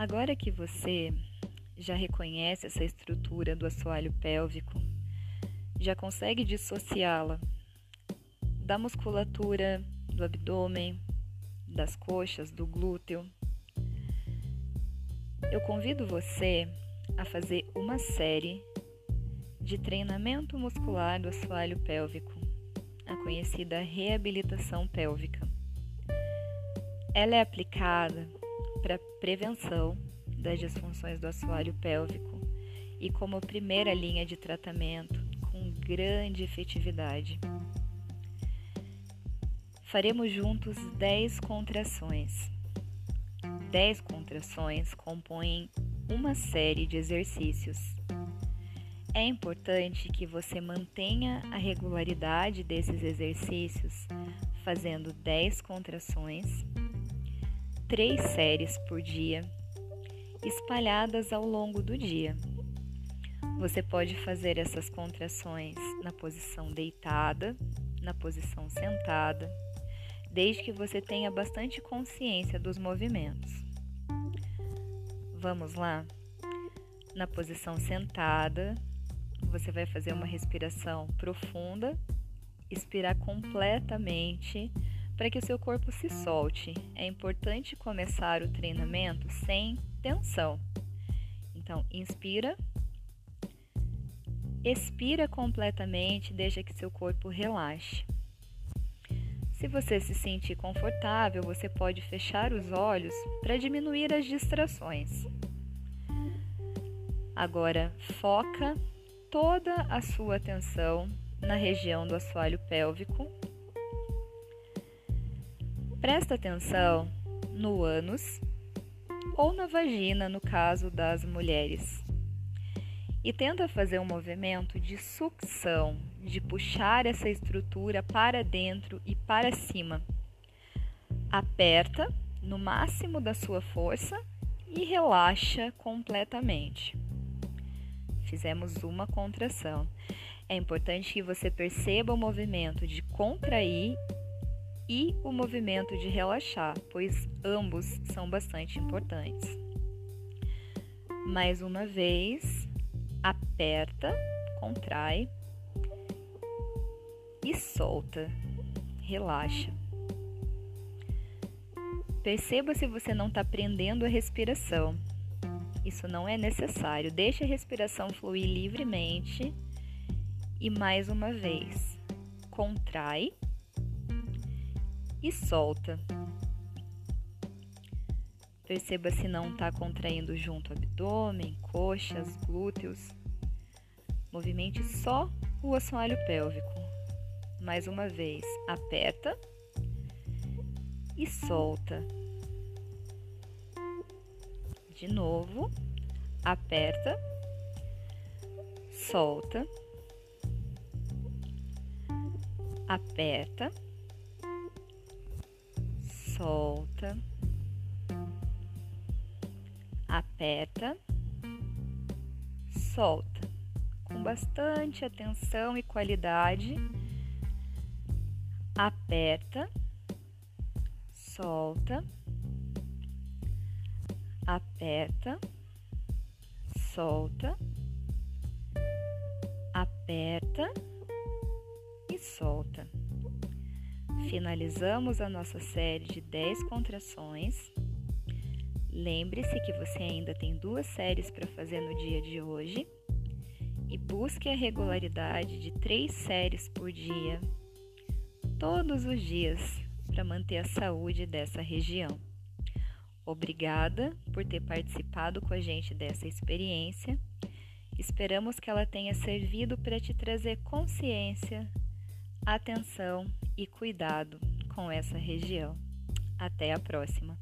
Agora que você já reconhece essa estrutura do assoalho pélvico, já consegue dissociá-la da musculatura do abdômen, das coxas, do glúteo, eu convido você a fazer uma série de treinamento muscular do assoalho pélvico, a conhecida reabilitação pélvica. Ela é aplicada para prevenção das disfunções do assoalho pélvico e como primeira linha de tratamento com grande efetividade. Faremos juntos 10 contrações. 10 contrações compõem uma série de exercícios. É importante que você mantenha a regularidade desses exercícios, fazendo 10 contrações três séries por dia, espalhadas ao longo do dia. Você pode fazer essas contrações na posição deitada, na posição sentada, desde que você tenha bastante consciência dos movimentos. Vamos lá? Na posição sentada, você vai fazer uma respiração profunda, expirar completamente para que seu corpo se solte. É importante começar o treinamento sem tensão. Então, inspira, expira completamente, deixa que seu corpo relaxe. Se você se sentir confortável, você pode fechar os olhos para diminuir as distrações. Agora, foca toda a sua atenção na região do assoalho pélvico Presta atenção no ânus ou na vagina, no caso das mulheres. E tenta fazer um movimento de sucção, de puxar essa estrutura para dentro e para cima. Aperta no máximo da sua força e relaxa completamente. Fizemos uma contração. É importante que você perceba o movimento de contrair e o movimento de relaxar, pois ambos são bastante importantes. Mais uma vez, aperta, contrai e solta, relaxa. Perceba se você não está prendendo a respiração. Isso não é necessário. Deixe a respiração fluir livremente. E mais uma vez, contrai e solta. Perceba se não está contraindo junto abdômen, coxas, glúteos. Movimente só o assoalho pélvico. Mais uma vez, aperta e solta. De novo, aperta, solta, aperta solta, aperta, solta, com bastante atenção e qualidade. Aperta, solta, aperta, solta, aperta e solta. Finalizamos a nossa série de 10 contrações. Lembre-se que você ainda tem duas séries para fazer no dia de hoje e busque a regularidade de três séries por dia, todos os dias, para manter a saúde dessa região. Obrigada por ter participado com a gente dessa experiência. Esperamos que ela tenha servido para te trazer consciência, atenção e cuidado com essa região. Até a próxima!